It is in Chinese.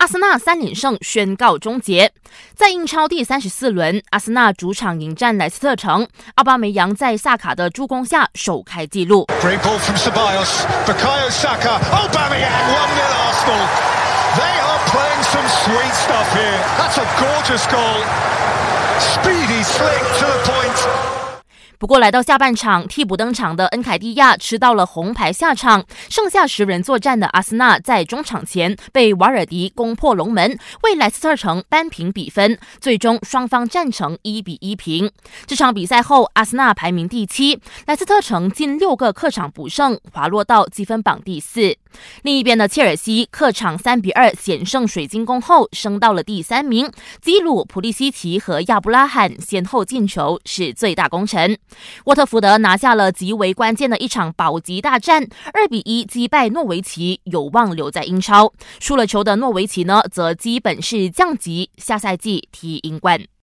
阿森纳三连胜宣告终结。在英超第三十四轮，阿森纳主场迎战莱斯特城，奥巴梅扬在萨卡的助攻下首开纪录。不过，来到下半场，替补登场的恩凯蒂亚吃到了红牌下场，剩下十人作战的阿森纳在中场前被瓦尔迪攻破龙门，为莱斯特城扳平比分，最终双方战成一比一平。这场比赛后，阿森纳排名第七，莱斯特城近六个客场不胜，滑落到积分榜第四。另一边的切尔西客场三比二险胜水晶宫后，升到了第三名。基鲁、普利西奇和亚布拉罕先后进球，是最大功臣。沃特福德拿下了极为关键的一场保级大战，二比一击败诺维奇，有望留在英超。输了球的诺维奇呢，则基本是降级，下赛季踢英冠。